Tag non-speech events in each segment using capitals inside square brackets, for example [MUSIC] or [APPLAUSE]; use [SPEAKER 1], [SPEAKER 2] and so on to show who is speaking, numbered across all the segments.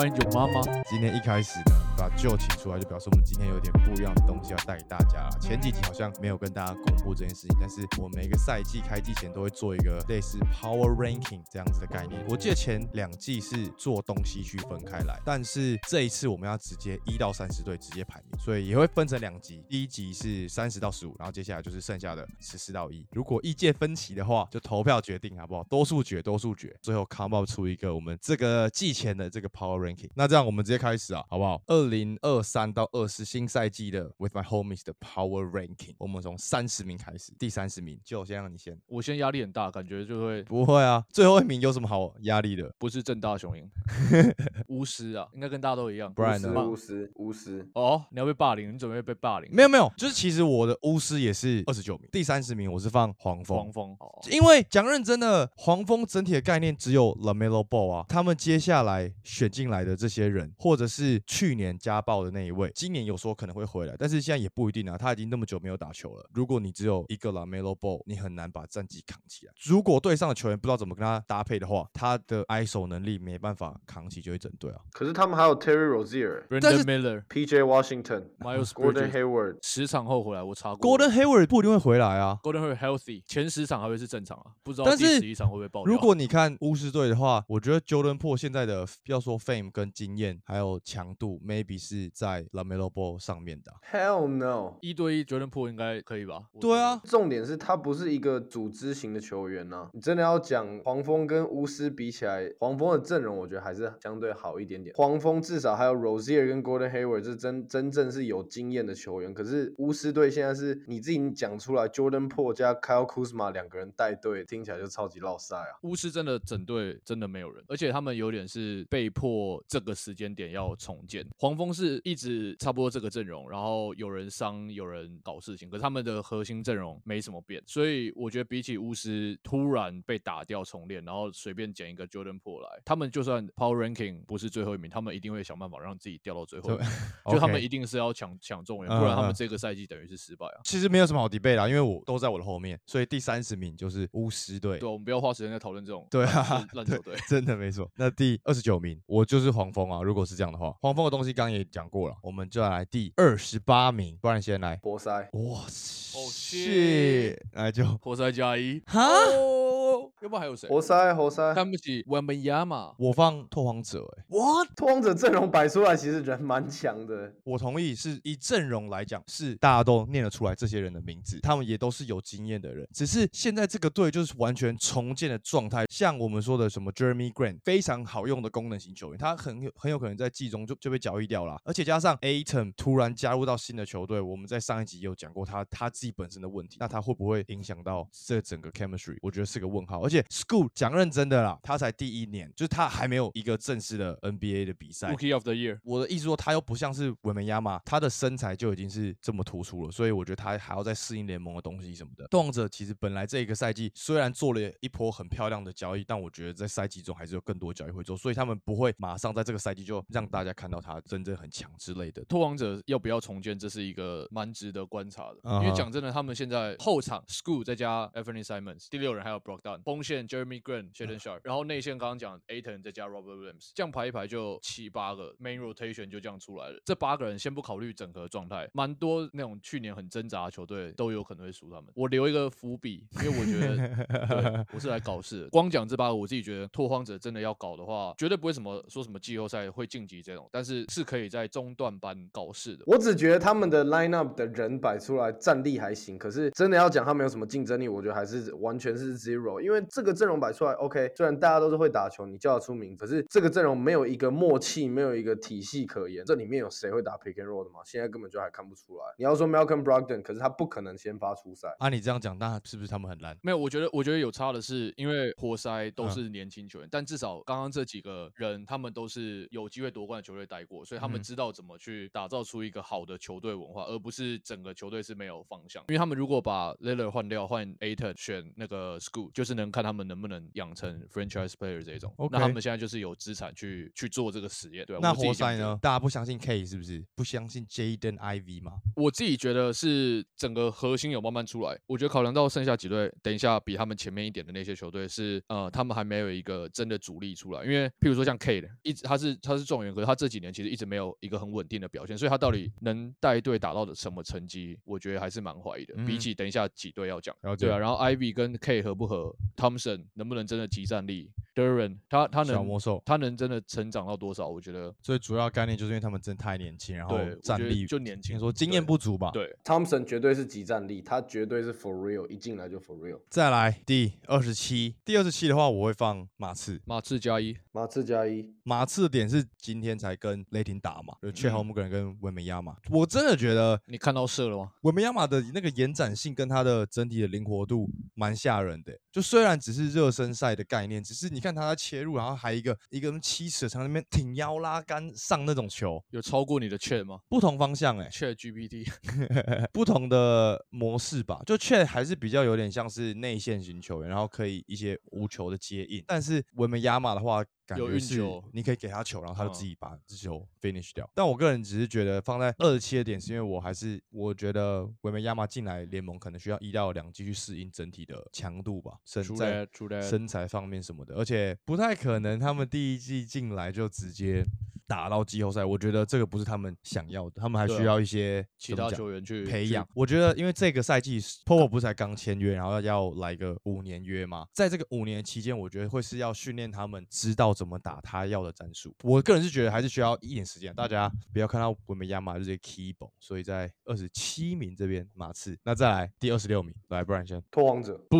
[SPEAKER 1] 欢迎九
[SPEAKER 2] 妈妈。
[SPEAKER 1] 今天一开始呢，把旧请出来，就表示我们今天有点不一样的东西要带给大家。前几集好像没有跟大家公布这件事情，但是我每个赛季开季前都会做一个类似 Power Ranking 这样子的概念。我记得前两季是做东西区分开来，但是这一次我们要直接一到三十队直接排名，所以也会分成两集。第一集是三十到十五，然后接下来就是剩下的十四到一。如果意见分歧的话，就投票决定好不好？多数决，多数决，最后 come up 出一个我们这个季前的这个 Power Ranking。那这样我们直接开始啊，好不好？二零二三到二四新赛季的 With My Homies 的 Power Ranking，我们从三十名开始，第三十名就先让你先。
[SPEAKER 2] 我现在压力很大，感觉就会
[SPEAKER 1] 不会啊，最后一名有什么好压力的？
[SPEAKER 2] 不是正大雄鹰，[LAUGHS] 巫师啊，应该跟大家都一样。
[SPEAKER 1] 不然呢
[SPEAKER 3] 巫师，巫师，
[SPEAKER 2] 哦，你要被霸凌，你准备被霸凌？
[SPEAKER 1] 没有没有，就是其实我的巫师也是二十九名，第三十名我是放黄蜂。
[SPEAKER 2] 黄蜂，哦，
[SPEAKER 1] 因为讲认真的，黄蜂整体的概念只有 Lamelo Ball 啊，他们接下来选进来的这些人，或者是去年家暴的那一位，今年有说可能会回来，但是现在也不一定啊，他已经那么久没有打球了。如果你只有一个 Lamelo Ball，你很难把战绩扛起来。如果队上的球员不知道怎么跟他搭配的话，他的 ISO 能力没办法扛起就一整队啊。
[SPEAKER 3] 可是他们还有 Terry Rozier、
[SPEAKER 2] Brandon Miller、
[SPEAKER 3] P.J. Washington、
[SPEAKER 2] Miles
[SPEAKER 3] Gordon Hayward。
[SPEAKER 2] 十场后回来，我查过
[SPEAKER 1] Gordon Hayward 不一定会回来啊。
[SPEAKER 2] Gordon Hayward healthy，前十场还会是正常啊，不知道
[SPEAKER 1] 但是
[SPEAKER 2] 第十一场会不会爆掉。
[SPEAKER 1] 如果你看巫师队的话，我觉得 Jordan Po 现在的要说 fame 跟经验还有强度，maybe 是在 Lamelo Ball 上面的啊。
[SPEAKER 3] Hell no！
[SPEAKER 2] 一对一 Jordan Po 应该可以吧？
[SPEAKER 1] 对啊，
[SPEAKER 3] 重点是他不是一个组织型的球员呐、你真的要讲黄蜂跟巫师比起来，黄蜂的阵容我觉得还是相对好一点点。黄蜂至少还有 Rozier 跟 Gordon Hayward 这真真正是有经验的球员，可是巫师队现在是你自己讲出来，Jordan Po 加 Kyle Kuzma 两个人带队，听起来就超级落赛啊。
[SPEAKER 2] 巫师真的整队真的没有人，而且他们有点是被迫这个时间点要重建。黄蜂是一直差不多这个阵容，然后有人伤，有人搞事情，可是他们的核心阵容没什么变，所以我觉得比起巫师突然被打掉重练，然后随便捡一个 Jordan Po 来，他们就算 Power Ranking 不是最后一名，他们一定会想办法让自己掉到最后一名，就他们一定是要抢抢中援，
[SPEAKER 1] 嗯
[SPEAKER 2] 不然他
[SPEAKER 1] 嗯
[SPEAKER 2] 们这个赛季等于是失败啊。
[SPEAKER 1] 其实没有什么好 debate 啦，因为我都在我的后面，所以第三十名就是巫师队
[SPEAKER 2] 对，。我们不要花时间在讨论这种
[SPEAKER 1] 对啊
[SPEAKER 2] 烂球队。
[SPEAKER 1] 真的没错。那第二十九名，我就是黄蜂啊。如果是这样的话，黄蜂的东西刚刚也讲过了，我们就来第二十八名，不然先来。
[SPEAKER 3] 活塞，
[SPEAKER 1] 哇
[SPEAKER 2] 哦
[SPEAKER 1] 塞，来就
[SPEAKER 2] 活塞加一，
[SPEAKER 1] 哈，
[SPEAKER 2] 哦，要不然还有谁？
[SPEAKER 3] 活塞，活塞。
[SPEAKER 2] 看不起我们亚马？
[SPEAKER 1] 我放拓荒者、欸，哇，
[SPEAKER 3] 拓荒者阵容摆出来，其实人蛮强的。
[SPEAKER 1] 我同意，是以阵容来讲，是大家都念得出来这些人的名字，他们也都是有经验的人。只是现在这个队就是完全重建的状态，像我们说的什么 Jeremy Grant，非常好用的功能型球员，他很有很有可能在季中就就被交易掉了。而且加上 Aton 突然加入到新的球队，我们在上一集也有讲过他他自己本身的问题，那他会不会影响到这整个 chemistry？我觉得是个问号。而且 School 讲认真的啦，他才第一年，就是他还没有一个正式的 NBA 的比赛。
[SPEAKER 2] Rookie of the Year，
[SPEAKER 1] 我的意思说，他又不像是文梅亚马，他的身材就已经是这么突出了，所以我觉得他还要再适应联盟的东西什么的。动者其实本来这一个赛季虽然做了一波很漂亮的交易，但我觉得在赛季中还是有更多交易会做，所以他们不会马上在这个赛季就让大家看到他真正很强之类的。
[SPEAKER 2] 拓荒者要不要重建，这是一个蛮值得观察的。因为讲真的，他们现在后场 School 再加 Anthony Simons，第六人还有 Brogdon，锋线 Jeremy Grant、Shaden Sharp，然后内线刚刚讲 Aton 再加 Robert Williams，这样排一排就七八个 main rotation 就这样出来了。这八个人先不考虑整合状态，蛮多那种去年很挣扎的球队都有可能会输他们。我留一个伏笔，因为我觉得 [LAUGHS] 对我是来搞事的。光讲这八个，我自己觉得拓荒者真的要搞的话，绝对不会什么说什么季后赛会晋级这种，但是是可以在中段班搞事的。
[SPEAKER 3] 我只觉得他们的 lineup 的人摆出来战力还行，可是真的要讲他们有什么竞争力，我觉得还是完全是 zero。因为这个阵容摆出来，OK，虽然大家都是会打球，你叫得出名，可是这个阵容没有一个默契，没有一个体系可言。这里面有谁会打 pick and roll 的吗？现在根本就还看不出来。你要说 Malcolm Brogdon，可是他不可能先发出赛。
[SPEAKER 1] 啊、你这样讲，那是不是他们很烂？
[SPEAKER 2] 没有，我觉得我觉得有差的是，因为活塞都
[SPEAKER 1] 嗯
[SPEAKER 2] 是年轻球员，但至少刚刚这几个人，他们都是有机会夺冠的球队待过，所以他们
[SPEAKER 1] 嗯
[SPEAKER 2] 知道怎么去打造出一个好的球队文化，而不是整个球队是没有方向。因为他们如果把 l i l l a r 换掉，换 Aton 选那个 School，就是能看他们能不能养成 franchise player 这一种。那他们现在就是有资产去去做这个实验。对啊，
[SPEAKER 1] 那活塞呢？？大家不相信 K 是不是？不相信 Jaden Ivy 吗？
[SPEAKER 2] 我自己觉得是整个核心有慢慢出来。我觉得考量到剩下几队，等一下比他们前面一点的那些球队是呃，他们还没有一个真的主力出来。因为譬如说像 K 的，一直他是他是状元，可是他这几年其实一直没有一个很稳定的表现，所以他到底能带队打到的什么成绩，我觉得还是蛮怀疑的。比
[SPEAKER 1] 嗯
[SPEAKER 2] 起等一下几队要讲
[SPEAKER 1] 了，解
[SPEAKER 2] 对啊，然后 Ivy 跟 K 合不合，Thompson 能不能真的集战力，Duran 他他能
[SPEAKER 1] 小魔兽。
[SPEAKER 2] 他能真的成长到多少？我觉得
[SPEAKER 1] 最主要概念就是因为他们真的太年轻，然后战力
[SPEAKER 2] 就年轻，
[SPEAKER 1] 听说经验不足吧？。
[SPEAKER 2] 对。
[SPEAKER 3] Thompson 绝对是集战力，他绝对是 for real，一进来就 for real。
[SPEAKER 1] 再来第二十七，第二十七的话，我会放马刺。
[SPEAKER 2] 马刺加一，
[SPEAKER 3] 马刺加一，
[SPEAKER 1] 马刺的点是今天才跟雷霆打嘛，就切
[SPEAKER 2] 嗯
[SPEAKER 1] 豪姆格人跟文梅亚马。我真的觉得
[SPEAKER 2] 你看到射了吗？
[SPEAKER 1] 文梅亚马的那个延展性跟他的整体的灵活度蛮吓人的欸。就虽然只是热身赛的概念，只是你看他在切入，然后还一个一个七尺长那边挺腰拉杆上那种球，
[SPEAKER 2] 有超过你的 Chat 吗
[SPEAKER 1] 不同方向哎、
[SPEAKER 2] ？Chat GPT [LAUGHS]
[SPEAKER 1] 不同的模式吧，就却还是比较有点像是内线型球员，然后可以一些无球的接应。但是文梅亚马的话，感
[SPEAKER 2] 有
[SPEAKER 1] 觉是
[SPEAKER 2] 运球
[SPEAKER 1] 你可以给他球，然后他就自
[SPEAKER 2] 嗯
[SPEAKER 1] 己把这球 finish 掉。但我个人只是觉得放在二十七的点，是因为我还是我觉得维梅亚马进来联盟可能需要一到两季去适应整体的强度吧，身在身材方面什么的，而且不太可能他们第一季进来就直接。打到季后赛，我觉得这个不是他们想要的，他们还需要一些
[SPEAKER 2] 其他球员去去
[SPEAKER 1] 培养。我觉得，因为这个赛季 Popo 不是才刚签约，然后要来个五年约吗？在这个五年期间，我觉得会是要训练他们知道怎么打他要的战术。我个人是觉得还是需要一点时间，大家不要看到我们亚马这些 key 崩，所以在二十七名这边马刺，那再来第二十六名，来，不然先
[SPEAKER 3] 拓荒者
[SPEAKER 1] 不，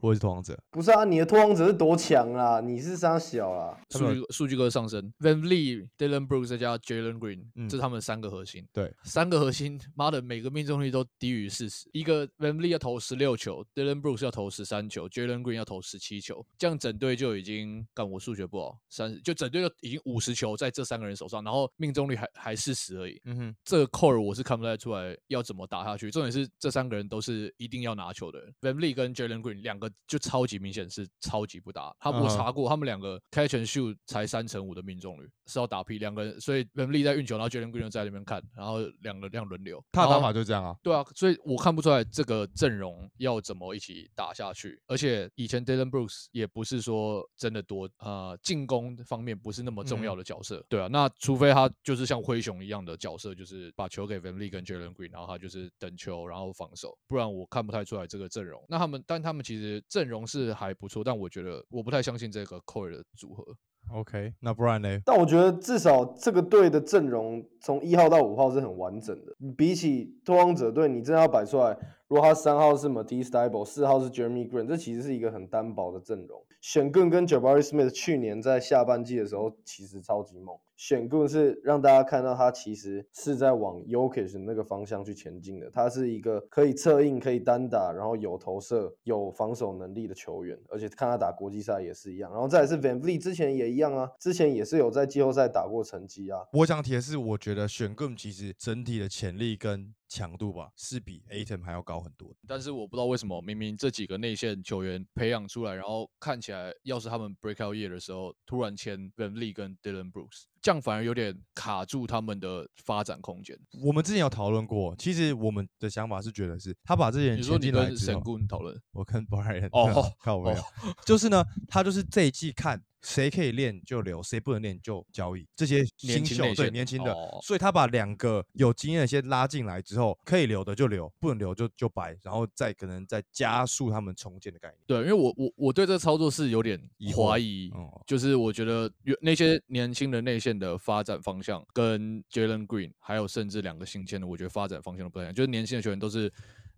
[SPEAKER 1] 我也是拓荒者，
[SPEAKER 3] 不是啊，你的拓荒者是多强啊，你是啥小啊？
[SPEAKER 2] 数据数据哥上升，Van Vliet、Dylan Brooks 再加 Jalen Green，、
[SPEAKER 1] 嗯
[SPEAKER 2] 这是他们三个核心。
[SPEAKER 1] 对，
[SPEAKER 2] 三个核心，妈的，每个命中率都低于四十。一个 Van Vliet 要投十六球，Dylan Brooks 要投十三球，Jalen Green 要投十七球，这样整队就已经，干我数学不好，三就整队就已经五十球在这三个人手上，然后命中率还还四十而已。
[SPEAKER 1] 嗯哼，
[SPEAKER 2] 这个 core 我是看不太出来要怎么打下去。重点是这三个人都是一定要拿球的人 v a n l e e 跟 Jalen Green 两个就超级明显是超级不搭。他我查过，他们两个 catch and shoot 才三成五的命中率，是要打 P 两个人，所以 v a n l e e 在运球，然后 Jalen Green 就在那边看，然后两个这样轮流。
[SPEAKER 1] 他的打法就这样啊。
[SPEAKER 2] 对啊，所以我看不出来这个阵容要怎么一起打下去。而且以前 Dylan Brooks 也不是说真的多，呃，进攻方面不是那么重要的角色。对啊，那除非他就是像灰熊一样的角色，就是把球给 Van l e e 跟 Jalen Green，然后他就是等球，然后防守，不然我看不太出来这个阵容。那他们，但他们其实阵容是还不错，但我觉得我不太相信这个 core 的组合。
[SPEAKER 1] OK，那不然呢？
[SPEAKER 3] 但我觉得至少这个队的阵容从一号到五号是很完整的。比起拓荒者队，你真的要摆出来，如果他三号是 Matisse t y b l e 四号是 Jeremy Green，这其实是一个很单薄的阵容。选更跟 Jabari Smith 去年在下半季的时候其实超级猛，选更是让大家看到他其实是在往 Yokish 那个方向去前进的。他是一个可以策应、可以单打，然后有投射、有防守能力的球员，而且看他打国际赛也是一样。然后再来是 Van Vliet 之前也一样啊，之前也是有在季后赛打过成绩啊。
[SPEAKER 1] 我想提的是，我觉得选更其实整体的潜力跟强度吧，是比 Atom 还要高很多。
[SPEAKER 2] 但是我不知道为什么，明明这几个内线球员培养出来，然后看起来要是他们 breakout year 的时候，突然签 Van l e e 跟 Dylan Brooks，这样反而有点卡住他们的发展空间。
[SPEAKER 1] 我们之前有讨论过，其实我们的想法是觉得是他把这些人
[SPEAKER 2] 你说
[SPEAKER 1] 进来之后，
[SPEAKER 2] 顾讨论，
[SPEAKER 1] 我跟 Brian
[SPEAKER 2] 哦 [LAUGHS]
[SPEAKER 1] 靠我 [LAUGHS] 就是呢，他就是这一季看谁可以练就留，谁不能练就交易。这些
[SPEAKER 2] 年
[SPEAKER 1] 新秀对
[SPEAKER 2] 轻内线
[SPEAKER 1] 年轻的，
[SPEAKER 2] 哦
[SPEAKER 1] 所以他把两个有经验的先拉进来之后，可以留的就留，不能留就就白，然后再可能再加速他们重建的概念。
[SPEAKER 2] 对，因为我我我对这个操作是有点怀疑，
[SPEAKER 1] 哦
[SPEAKER 2] 就是我觉得有那些年轻的内线的发展方向跟 Jalen Green，还有甚至两个新签的，我觉得发展方向都不太一样。就是年轻的球员都是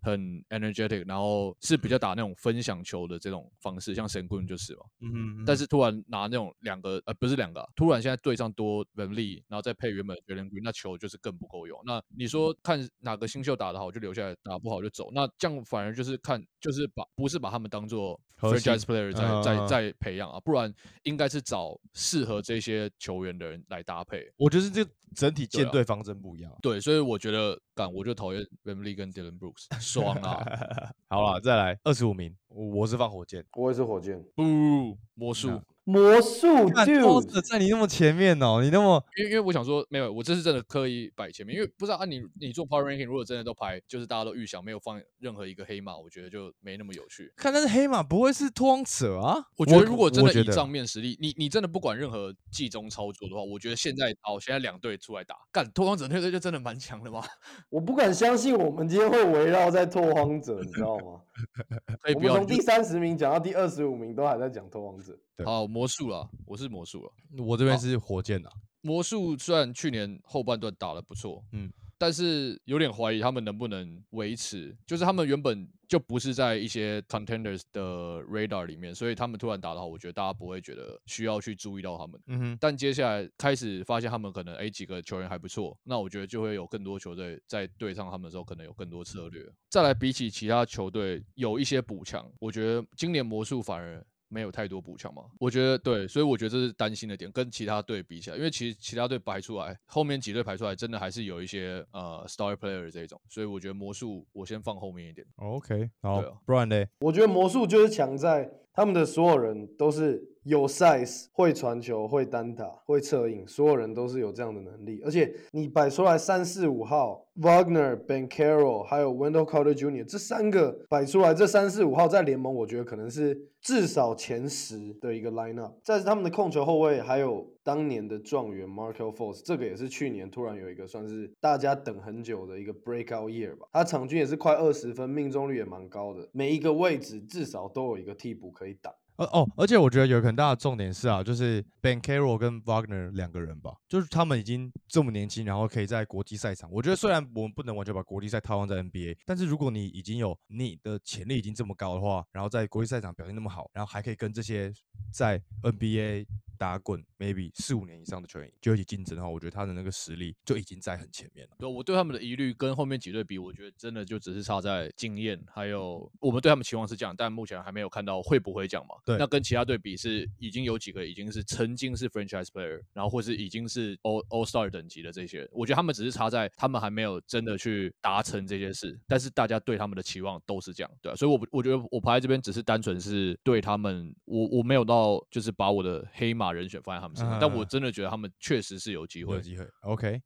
[SPEAKER 2] 很 energetic，然后是比较打那种分享球的这种方式，像神棍就是嘛。
[SPEAKER 1] 嗯哼
[SPEAKER 2] 但是突然拿那种两个呃不是两个啊、突然现在队上多 Van e e 然后再配原本的 Green，那球就是更不够用。那你说看哪个新秀打得好就留下来，打不好就走，那这样反而就是看就是把不是把他们当做 franchise player 在
[SPEAKER 1] 嗯嗯嗯
[SPEAKER 2] 在在培养啊，不然应该是找适合这些球员的人来搭配。
[SPEAKER 1] 我觉得这整体
[SPEAKER 2] 对啊
[SPEAKER 1] 舰队方针不一样。
[SPEAKER 2] 对，所以我觉得干我就讨厌 v a m l y 跟 Dylan Brooks，[LAUGHS] 爽啊！[LAUGHS]
[SPEAKER 1] 好了，再来二十五名，我我是放火箭。
[SPEAKER 3] 我也是火箭。
[SPEAKER 2] 不，魔术。
[SPEAKER 3] 魔术
[SPEAKER 1] 看
[SPEAKER 3] dude，
[SPEAKER 1] 在你那么前面哦，你那么
[SPEAKER 2] 因为因为我想说，没有，我这是真的刻意摆前面，因为不知道啊，你你做 Power Ranking，如果真的都排，就是大家都预想没有放任何一个黑马，我觉得就没那么有趣。
[SPEAKER 1] 看，但是黑马不会是拓荒者啊？
[SPEAKER 2] 我觉得如果真的以账面实力，你你真的不管任何季中操作的话，我觉得现在哦，现在两队出来打，干拓荒者那队就真的蛮强的嘛，
[SPEAKER 3] 我不敢相信我们今天会围绕在拓荒者，你知道吗？[LAUGHS]
[SPEAKER 2] 可以不要
[SPEAKER 3] 从第三十名讲到第二十五名，都还在讲偷王者。
[SPEAKER 1] 对
[SPEAKER 2] 好魔术了，我是魔术了。
[SPEAKER 1] 我这边是火箭啊。
[SPEAKER 2] 魔术虽然去年后半段打得不错，
[SPEAKER 1] 嗯
[SPEAKER 2] 嗯，但是有点怀疑他们能不能维持，就是他们原本就不是在一些 contenders 的 radar 里面，所以他们突然打得好，我觉得大家不会觉得需要去注意到他们。
[SPEAKER 1] 嗯哼，
[SPEAKER 2] 但接下来开始发现他们可能哎几个球员还不错，那我觉得就会有更多球队在对上他们的时候，可能有更多策略。再来比起其他球队有一些补强，我觉得今年魔术反而没有太多补强嘛。我觉得对，所以我觉得这是担心的点，跟其他队比起来，因为其实其他队排出来，后面几队排出来，真的还是有一些呃 star player 这一种，所以我觉得魔术我先放后面一点。
[SPEAKER 1] OK，好
[SPEAKER 2] 啊，
[SPEAKER 1] 不然嘞，
[SPEAKER 3] 我觉得魔术就是强在他们的所有人都是有 size，会传球，会单打，会策应，所有人都是有这样的能力。而且你摆出来三四五号，Wagner、Ben Carroll 还有 Wendell Carter Jr. 这三个摆出来，这三四五号在联盟，我觉得可能是至少前十的一个 lineup。在他们的控球后卫，还有当年的状元 Markel Fultz，这个也是去年突然有一个算是大家等很久的一个 breakout year 吧。他场均也是快二十分，命中率也蛮高的，每一个位置至少都有一个替补可以打。
[SPEAKER 1] 呃哦，而且我觉得有很大的重点是啊，就是 Ben Carroll 跟 Wagner 两个人吧，就是他们已经这么年轻，然后可以在国际赛场。我觉得虽然我们不能完全把国际赛套用在 NBA，但是如果你已经有你的潜力已经这么高的话，然后在国际赛场表现那么好，然后还可以跟这些在 NBA 打滚 maybe 四五年以上的球员就一起竞争的话，我觉得他的那个实力就已经在很前面了。
[SPEAKER 2] 对，我对他们的疑虑跟后面几队比，我觉得真的就只是差在经验，还有我们对他们期望是这样，但目前还没有看到会不会这样嘛。
[SPEAKER 1] 对
[SPEAKER 2] 那跟其他队比是已经有几个已经是曾经是 franchise player，然后或是已经是 all all star 等级的这些，我觉得他们只是差在他们还没有真的去达成这些事，但是大家对他们的期望都是这样，对、啊，所以我不我觉得我排在这边只是单纯是对他们，我我没有到就是把我的黑马人选放在他们身上，但我
[SPEAKER 1] 嗯
[SPEAKER 2] 真的觉得他们确实是有机会。
[SPEAKER 1] 有。机会，OK，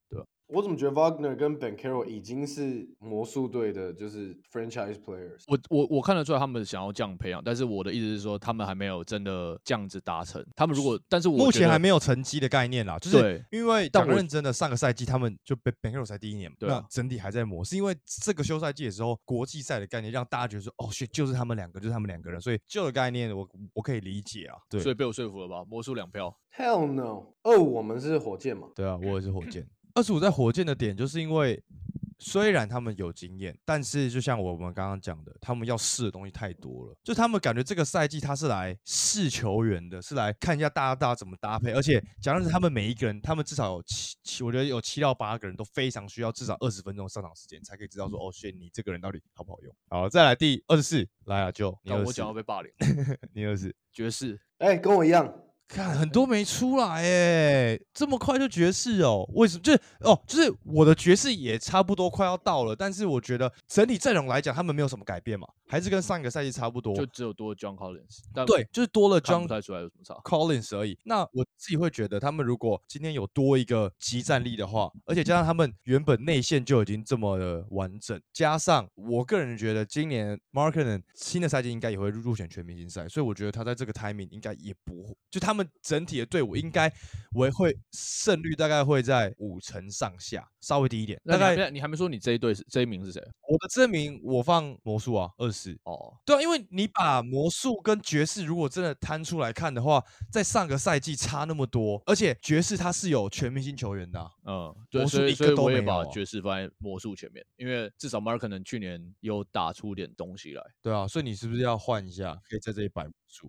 [SPEAKER 3] 我怎么觉得 Wagner 跟 Ben Carroll 已经是魔术队的，就是 franchise players？
[SPEAKER 2] 我我我看得出来他们想要这样培养，但是我的意思是说，他们还没有真的这样子达成。他们如果，但是我
[SPEAKER 1] 目前还没有成绩的概念啦，就是
[SPEAKER 2] 对
[SPEAKER 1] 因为
[SPEAKER 2] 但我
[SPEAKER 1] 讲认真的，上个赛季他们就 Ben Ben Carroll 才第一年
[SPEAKER 2] 对啊
[SPEAKER 1] 整体还在磨，是因为这个休赛季的时候，国际赛的概念让大家觉得说，哦就是他们两个，就是他们两个人，所以旧的概念我我可以理解啊，对
[SPEAKER 2] 所以被我说服了吧？魔术两票
[SPEAKER 3] ，Hell no！二五我们是火箭嘛？
[SPEAKER 1] 对啊，我也是火箭。二十五在火箭的点，就是因为虽然他们有经验，但是就像我们刚刚讲的，他们要试的东西太多了。就他们感觉这个赛季他是来试球员的，是来看一下大家大家怎么搭配。而且讲的是他们每一个人，他们至少有七七，我觉得有七到八个人都非常需要至少二十分钟上场时间，才可以知道说哦，选你这个人到底好不好用。好，再来第二十四，来啊，就
[SPEAKER 2] 我脚要，被霸凌，[LAUGHS]
[SPEAKER 1] 你二十四。
[SPEAKER 2] 爵士
[SPEAKER 3] 哎、跟我一样，
[SPEAKER 1] 看很多没出来哎，这么快就爵士哦？为什么？就是哦，就是我的爵士也差不多快要到了，但是我觉得整体阵容来讲，他们没有什么改变嘛，还是跟上个赛季差不多。
[SPEAKER 2] 就只有多了 John Collins，但
[SPEAKER 1] 对，就是多了 John
[SPEAKER 2] 不太出来有什么差。
[SPEAKER 1] Collins 而已。那我自己会觉得，他们如果今天有多一个集战力的话，而且加上他们原本内线就已经这么的完整，加上我个人觉得今年 Markkanen 新的赛季应该也会入选全明星赛，所以我觉得他在这个 timing 应该也不会，就他们整体的队伍应该我会胜率大概会在五成上下，稍微低一点。大概
[SPEAKER 2] 你还没说你这一队是这一名是谁？
[SPEAKER 1] 我的证明我放魔术啊，二十。
[SPEAKER 2] 哦，
[SPEAKER 1] 对啊，因为你把魔术跟爵士如果真的摊出来看的话，在上个赛季差那么多，而且爵士他是有全明星球员的啊、
[SPEAKER 2] 嗯，对，
[SPEAKER 1] 魔术一
[SPEAKER 2] 所以所以
[SPEAKER 1] 个都没有
[SPEAKER 2] 我也把
[SPEAKER 1] 啊
[SPEAKER 2] 爵士放在魔术前面，因为至少 Mark 可能去年有打出点东西来。
[SPEAKER 1] 对啊，所以你是不是要换一下，可以在这里摆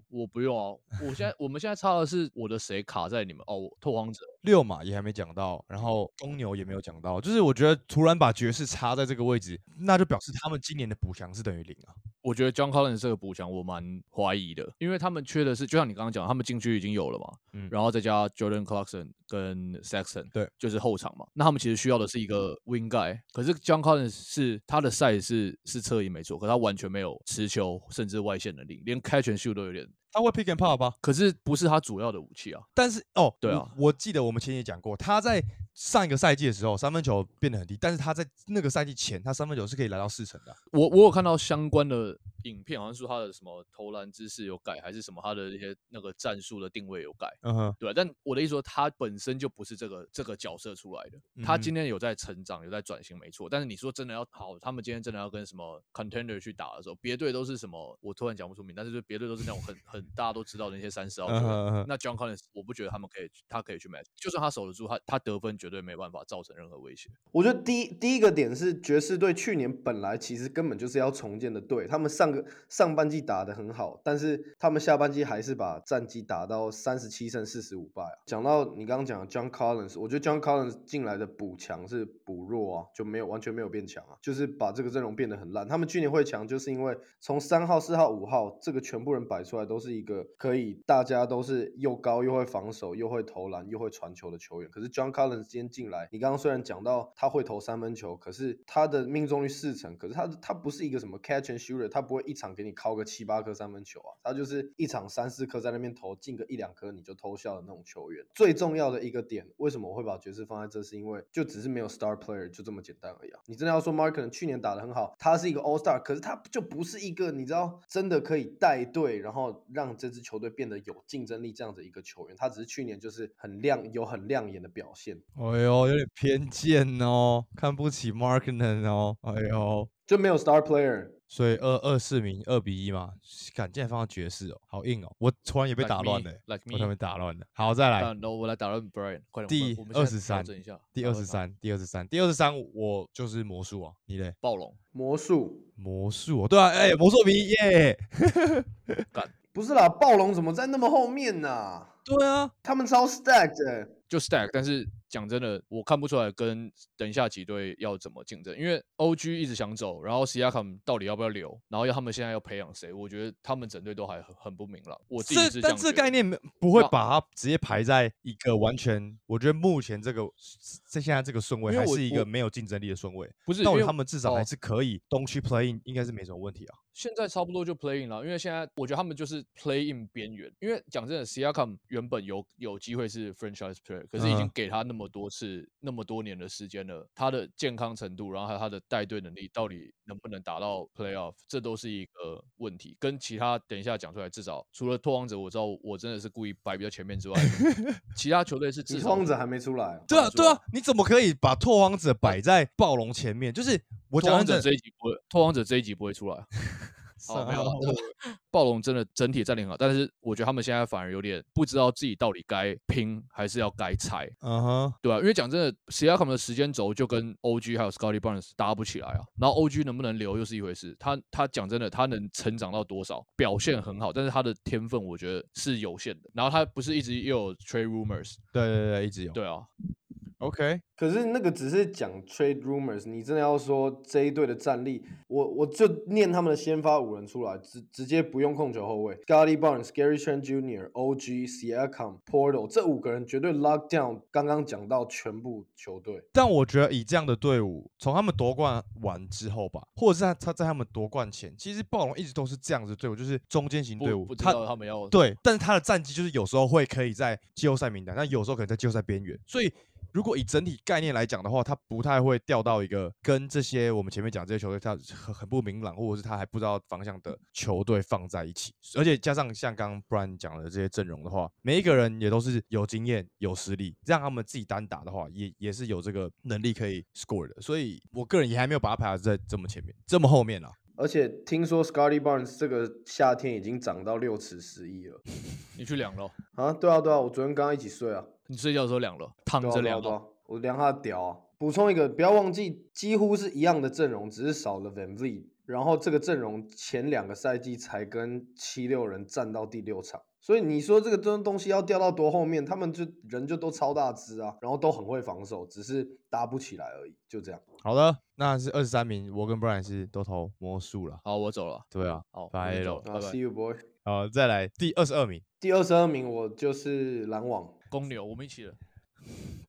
[SPEAKER 2] 我不用啊，我现在我们现在差的是我的谁卡在你们哦，拓荒者。
[SPEAKER 1] 六马也还没讲到，然后公牛也没有讲到，就是我觉得突然把爵士插在这个位置，那就表示他们今年的补强是等于零啊。
[SPEAKER 2] 我觉得 John Collins 这个补强我蛮怀疑的，因为他们缺的是，就像你刚刚讲，他们禁区已经有了嘛，
[SPEAKER 1] 嗯。
[SPEAKER 2] 然后再加 Jordan Clarkson 跟 Saxton
[SPEAKER 1] 对，
[SPEAKER 2] 就是后场嘛。那他们其实需要的是一个 wing guy，可是 John Collins 是他的 size 是是侧翼没错，可他完全没有持球甚至外线能力，连 catch and shoot 都有点，
[SPEAKER 1] 他会 pick and pop 吧？
[SPEAKER 2] 可是不是他主要的武器啊。
[SPEAKER 1] 但是哦，
[SPEAKER 2] 对啊
[SPEAKER 1] 我记得我们前也讲过，他在上一个赛季的时候三分球变得很低，但是他在那个赛季前，他三分球是可以来到四成的啊。
[SPEAKER 2] 我我有看到相关的影片，好像说他的什么投篮姿势有改，还是什么他的一些那个战术的定位有改。
[SPEAKER 1] 嗯哼，
[SPEAKER 2] 对啊，但我的意思说，他本身就不是这个这个角色出来的。他
[SPEAKER 1] 嗯
[SPEAKER 2] 今天有在成长，有在转型，没错。但是你说真的要好，他们今天真的要跟什么 contender 去打的时候，别队都是什么？我突然讲不出名，但是就别队都是那种很很大家都知道的那些三十号那 John Collins，我不觉得他们可以，他可以去 match，就算他守得住，他他得分绝对没办法造成任何威胁。
[SPEAKER 3] 我觉得第一第一个点是爵士队去年本来其实根本就是要重建的队，他们上个上半季打得很好，但是他们下半季还是把战绩打到三十七胜四十五败啊。讲到你刚刚讲的 John Collins，我觉得 John Collins 进来的补强是补弱啊，就没有完全没有变强啊，就是把这个阵容变得很烂。他们去年会强，就是因为从三号、四号、五号这个全部人摆出来都是一个可以大家都是又高又会防守又会投篮又会传球的球员。可是 John Collins 今天进来，你刚刚虽然讲到他会投三分球，可是他的命中率四成，可是他他不是一个什么 catch and shooter，他不会一场给你敲个七八颗三分球啊，他就是一场三四颗在那边投进个一两颗你就偷笑的那种球员。最重要的一个点，为什么我会把爵士放在这，是因为就只是没有 star player 就这么简单而已啊。你真的要说 Mark 可能去年打得很好，他是一个 all star，可是他就不是一个你知道真的可以带队，然后让这支球队变得有竞争力这样的一个球员。他只是去年就是很亮有很亮眼的表现。
[SPEAKER 1] 哎呦，有点偏见哦，看不起 Markman 哦，哎呦，
[SPEAKER 3] 就没有 star player。
[SPEAKER 1] 所以二二四名二比一嘛，敢竟然放到爵士哦，好硬哦，我突然也被打乱
[SPEAKER 2] me，
[SPEAKER 1] 了欸
[SPEAKER 2] ，like
[SPEAKER 1] 我突然被打乱了。好，再来
[SPEAKER 2] 我来打乱 Brian，快点，
[SPEAKER 1] 第
[SPEAKER 2] 我们我们现在
[SPEAKER 1] 23
[SPEAKER 2] 调整一下，
[SPEAKER 1] 第二十三，第二十三，第二十三，我就是魔术啊，你嘞？
[SPEAKER 2] 暴龙。
[SPEAKER 3] 魔术
[SPEAKER 1] 魔术哦，对啊，哎，魔术迷耶，[LAUGHS]
[SPEAKER 3] 不是啦，暴龙怎么在那么后面呢、
[SPEAKER 1] 对啊，
[SPEAKER 3] 他们超 stacked 的、
[SPEAKER 2] 就 stack，但是讲真的，我看不出来跟等一下几队要怎么竞争，因为 OG 一直想走，然后 Siakam 到底要不要留，然后要他们现在要培养谁，我觉得他们整队都还很很不明朗。我自己是
[SPEAKER 1] 这但这概念没不会把它直接排在一个完全，我觉得目前这个在现在这个顺位还是一个没有竞争力的顺位。
[SPEAKER 2] 不是因为
[SPEAKER 1] 那我觉得他们至少还
[SPEAKER 2] 哦
[SPEAKER 1] 是可以东区 play in，应该是没什么问题啊。
[SPEAKER 2] 现在差不多就 play in 了，因为现在我觉得他们就是 play in 边缘。因为讲真的，Siakam 原本有有机会是 franchise player，可是已经
[SPEAKER 1] 嗯
[SPEAKER 2] 给他那么多次、那么多年的时间了，他的健康程度，然后还有他的带队能力，到底能不能达到 playoff，这都是一个问题。跟其他等一下讲出来，至少除了拓荒者，我知道我真的是故意摆比较前面之外，其他球队是 [LAUGHS]
[SPEAKER 3] 你
[SPEAKER 2] 至少
[SPEAKER 3] 荒者还没出来，
[SPEAKER 1] 对啊，对啊，你怎么可以把拓荒者摆在暴龙前面？就是我
[SPEAKER 2] 拓荒者这一集不会，拓荒者这一集不会出来。[LAUGHS] 哦，[LAUGHS] 没有 [LAUGHS] 暴龙真的整体战力很好，但是我觉得他们现在反而有点不知道自己到底该拼还是要该拆，
[SPEAKER 1] 嗯哼，
[SPEAKER 2] 对吧、因为讲真的 s i a k a m 的时间轴就跟 OG 还有 Scotty Barnes 搭不起来啊。然后 OG 能不能留又是一回事，他他讲真的，他能成长到多少，表现很好，但是他的天分我觉得是有限的。然后他不是一直又有 trade rumors，
[SPEAKER 1] 对对对，一直有。
[SPEAKER 2] 对啊，
[SPEAKER 1] OK，
[SPEAKER 3] 可是那个只是讲 trade rumors，你真的要说这一队的战力，我我就念他们的先发五人出来，直直接不用控球后卫，Scotty Barnes、Gary Trent Jr.、OG、Siakam、Portal 这五个人绝对 lock down。刚刚讲到全部球队，
[SPEAKER 1] 但我觉得以这样的队伍，从他们夺冠完之后吧，或者是他他在他们夺冠前，其实暴龙一直都是这样子的队伍，就是中间型队伍。
[SPEAKER 2] 不不知
[SPEAKER 1] 他
[SPEAKER 2] 道他们要
[SPEAKER 1] 对，但是他的战绩就是有时候会可以在季后赛名单，但有时候可能在季后赛边缘。所以如果以整体概念来讲的话，他不太会掉到一个跟这些我们前面讲这些球队他很很不明朗，或者是他还不知道方向的球队放在一起。而且加上像刚刚 Brian 讲的这些阵容的话，每一个人也都是有经验、有实力，让他们自己单打的话，也也是有这个能力可以 score 的。所以我个人也还没有把他排在这么前面，这么后面啊。
[SPEAKER 3] 而且听说 Scotty Barnes 这个夏天已经涨到六尺十一了 [LAUGHS]
[SPEAKER 2] 你去量了，
[SPEAKER 3] 啊！对啊对啊，我昨天刚刚一起睡啊，
[SPEAKER 2] 你睡觉的时候量了，躺着量了。
[SPEAKER 3] 对啊啊，我量他的屌啊！补充一个，不要忘记，几乎是一样的阵容，只是少了 Van Vliet。然后这个阵容前两个赛季才跟七六人战到第六场，所以你说这个东东西要掉到多后面，他们就人就都超大只啊，然后都很会防守，只是搭不起来而已，就这样。
[SPEAKER 1] 好的，那是二十三名，我跟 Brian 是都投魔术了。
[SPEAKER 2] 好，我走了。
[SPEAKER 1] 对啊，
[SPEAKER 2] 好，
[SPEAKER 1] 拜
[SPEAKER 2] 我走
[SPEAKER 1] 喽
[SPEAKER 3] 啊
[SPEAKER 2] 拜拜
[SPEAKER 3] ，See you boy。
[SPEAKER 1] 好，再来第二十二名，
[SPEAKER 3] 第二十二名我就是篮网，
[SPEAKER 2] 公牛，我们一起的。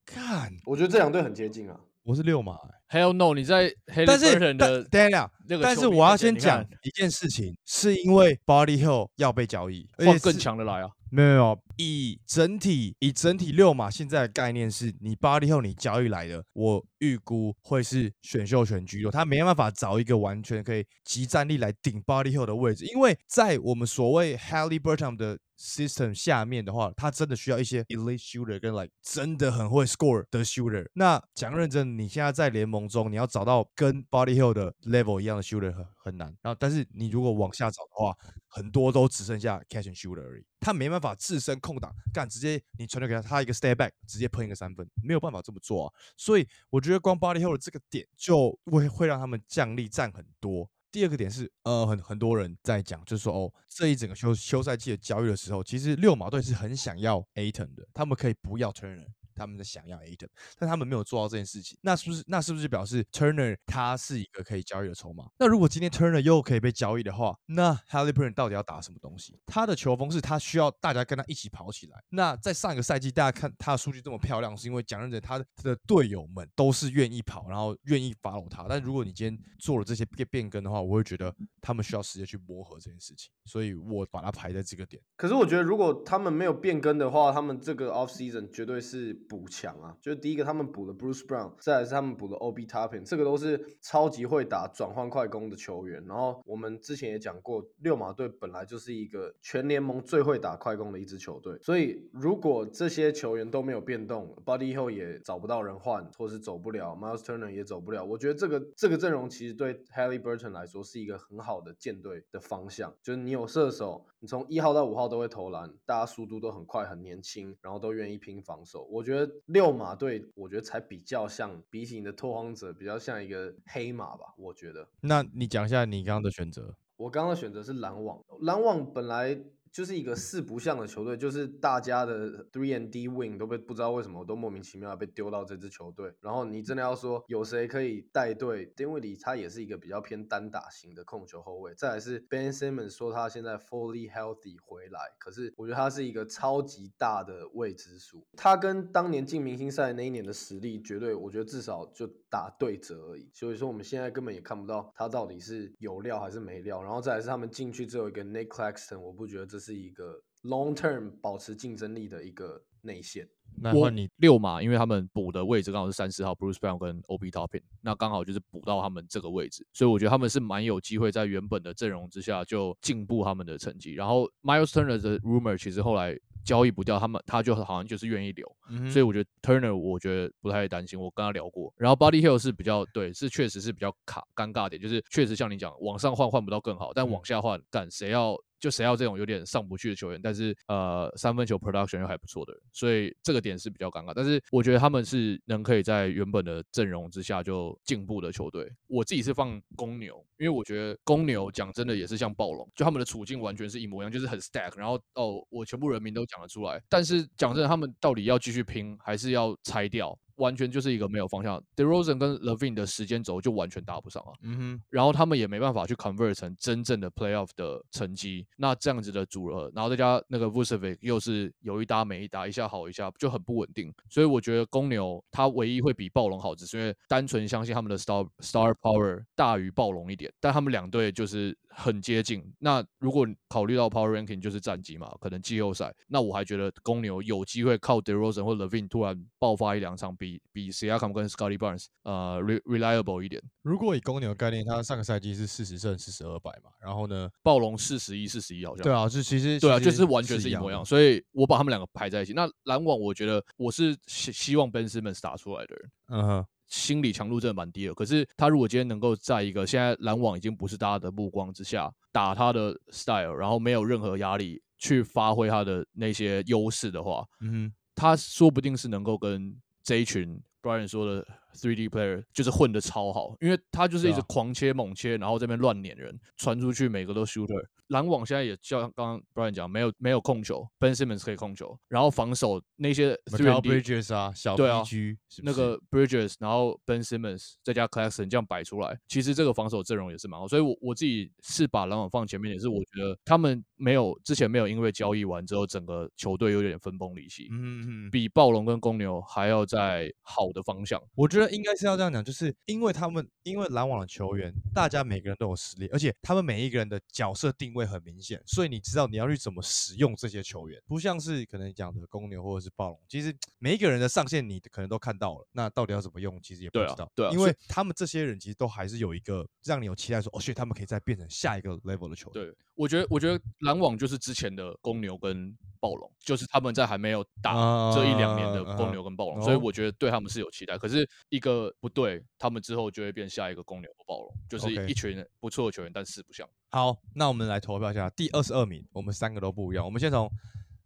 [SPEAKER 1] 看
[SPEAKER 3] 我觉得这两队很接近啊。
[SPEAKER 1] 我是六马欸、
[SPEAKER 2] Hell no！你在
[SPEAKER 1] 但
[SPEAKER 2] e
[SPEAKER 1] 是
[SPEAKER 2] Burton
[SPEAKER 1] 但
[SPEAKER 2] 的
[SPEAKER 1] 等一下，
[SPEAKER 2] 那个
[SPEAKER 1] 但是我要先讲一件事情，是因为 Body Hill 要被交易，而
[SPEAKER 2] 换更强的来啊。
[SPEAKER 1] 没有没有，以整体以整体六马现在的概念是，你 Body Hill 你交易来的，我预估会是选秀权居多，他没办法找一个完全可以集战力来顶 Body Hill 的位置，因为在我们所谓 Halliburton 的 system 下面的话，他真的需要一些 elite shooter 跟 like 真的很会 score 的 shooter。那讲认真，你现在在联盟中，你要找到跟 Body Hill 的 level 一样的 shooter 很很难。然后，但是你如果往下找的话，很多都只剩下 catch and shooter 而已，他没办法自身空档干，直接你传球给他，他一个 step back 直接喷一个三分，没有办法这么做啊。所以我觉得光 Body Hill 的这个点就会会让他们降力占很多。第二个点是，呃，很很多人在讲，就是说，哦，这一整个休休赛季的交易的时候，其实六马队是很想要 Aton 的，他们可以不要 Turner，他们在想要 Aton，但他们没有做到这件事情。那是不是那是不是表示 Turner 他是一个可以交易的筹码？那如果今天 Turner 又可以被交易的话，那 Halliburton 到底要打什么东西？他的球风是他需要大家跟他一起跑起来。那在上一个赛季，大家看他的数据这么漂亮，是因为讲认真，他的队友们都是愿意跑，然后愿意 follow 他。但如果你今天做了这些变变更的话，我会觉得他们需要时间去磨合这件事情，所以我把它排在这个点。
[SPEAKER 3] 可是我觉得，如果他们没有变更的话，他们这个 off season 绝对是补强啊。就是第一个，他们补了 Bruce Brown，再来是他们补了 Ob Toppin，这个都是超级会打转换快攻的球员。然后我们之前也讲过，六马队本来就是一个全联盟最会打快攻的一支球队。所以如果这些球员都没有变动，Body Hill 也找不到人换，或是走不了，Miles Turner 也走不了，我觉得这个这个阵容其实对 hally burton 来说是一个很好的舰队的方向。就是你有射手，你从一号到五号都会投篮，大家速度都很快，很年轻，然后都愿意拼防守。我觉六马队，我觉得才比较像，比起你的拓荒者，比较像一个黑马吧。我觉得
[SPEAKER 1] 那你讲一下你刚刚的选择。
[SPEAKER 3] 我刚刚的选择是篮网，篮网本来。就是一个四不像的球队，就是大家的 three and D wing 都被不知道为什么都莫名其妙被丢到这支球队。然后你真的要说有谁可以带队，丁威里他也是一个比较偏单打型的控球后卫。再来是 Ben Simmons 说他现在 fully healthy 回来，可是我觉得他是一个超级大的未知数。他跟当年进明星赛那一年的实力，绝对我觉得至少就打对折而已。所以说我们现在根本也看不到他到底是有料还是没料。然后再来是他们进去只有一个 Nick Claxton，我不觉得这是一个 long term 保持竞争力的一个内线。
[SPEAKER 1] 那换你
[SPEAKER 2] 六码，因为他们补的位置刚好是三四号 Bruce Brown 跟 Ob Toppin，那刚好就是补到他们这个位置，所以我觉得他们是蛮有机会在原本的阵容之下就进步他们的成绩。然后 Miles Turner 的 rumor 其实后来交易不掉，他们他就好像就是愿意留，
[SPEAKER 1] 嗯
[SPEAKER 2] 所以我觉得 Turner 我觉得不太担心，我跟他聊过。然后 Body Hill 是比较对，是确实是比较卡尴尬点，就是确实像你讲，往上换换不到更好，但
[SPEAKER 1] 嗯
[SPEAKER 2] 往下换，干谁要就谁要这种有点上不去的球员，但是呃三分球 production 又还不错的，所以这个点是比较尴尬。但是我觉得他们是能可以在原本的阵容之下就进步的球队。我自己是放公牛，因为我觉得公牛讲真的也是像暴龙，就他们的处境完全是一模一样，就是很 stack，然后哦我全部人名都讲得出来，但是讲真的，他们到底要继续拼还是要拆掉？完全就是一个没有方向。DeRozan 跟 Levine 的时间轴就完全搭不上啊。
[SPEAKER 1] 嗯哼，
[SPEAKER 2] 然后他们也没办法去 convert 成真正的 playoff 的成绩。那这样子的组合，然后再加那个 Vucevic 又是有一搭没一搭，一下好一下，就很不稳定。所以我觉得公牛他唯一会比暴龙好，只是因为单纯相信他们的 star star power 大于暴龙一点。但他们两队就是很接近。那如果考虑到 power ranking 就是战绩嘛，可能季后赛，那我还觉得公牛有机会靠 DeRozan 或 Levine 突然爆发一两场，比比 Siakam 跟 Scotty Barnes 呃 re reliable 一点。
[SPEAKER 1] 如果以公牛的概念，他上个赛季是四十胜四十二败嘛，然后呢，
[SPEAKER 2] 暴龙四十一、四十一好像。
[SPEAKER 1] 对啊，就其实
[SPEAKER 2] 对啊，就是完全是一模一样，所以我把他们两个排在一起。那篮网，我觉得我是希希望 Ben Simmons 打出来的人，
[SPEAKER 1] 嗯哼，
[SPEAKER 2] 心理强度真的蛮低的。可是他如果今天能够在一个现在篮网已经不是大家的目光之下打他的 style，然后没有任何压力去发挥他的那些优势的话，
[SPEAKER 1] 嗯哼，
[SPEAKER 2] 他说不定是能够跟这一群 Brian 说的 three D player 就是混的超好，因为他就是一直狂切猛切，然后这边乱撵人，传出去每个都 shooter。篮网现在也像刚刚 Brian 讲，没有没有控球，Ben Simmons 可以控球，然后防守那些 three and
[SPEAKER 1] Bridges 啊，小
[SPEAKER 2] 对啊那个 Bridges，然后 Ben Simmons 再加 Claxton 这样摆出来，其实这个防守阵容也是蛮好。所以我我自己是把篮网放前面，也是我觉得他们没有之前没有因为交易完之后，整个球队有点分崩离析，
[SPEAKER 1] 嗯嗯嗯，
[SPEAKER 2] 比暴龙跟公牛还要在好的方向。
[SPEAKER 1] 我觉得应该是要这样讲，就是因为他们因为篮网的球员，大家每个人都有实力，而且他们每一个人的角色定位很明显，所以你知道你要去怎么使用这些球员，不像是可能讲的公牛或者是暴龙，其实每一个人的上限你可能都看到了，那到底要怎么用，其实也不知道，
[SPEAKER 2] 对
[SPEAKER 1] 因为他们这些人其实都还是有一个让你有期待说，哦，所以他们可以再变成下一个 level 的球员。
[SPEAKER 2] 对，我觉得我觉得篮网就是之前的公牛跟暴龙，就是他们在还没有打这一两年的
[SPEAKER 1] 啊
[SPEAKER 2] 公牛跟暴龙，所以
[SPEAKER 1] 哦
[SPEAKER 2] 我觉得对他们是有期待。可是一个不对，他们之后就会变下一个公牛或暴龙，就是一群不错的球员，但四不像。
[SPEAKER 1] 好，那我们来投票一下第二十二名，我们三个都不一样，我们先从，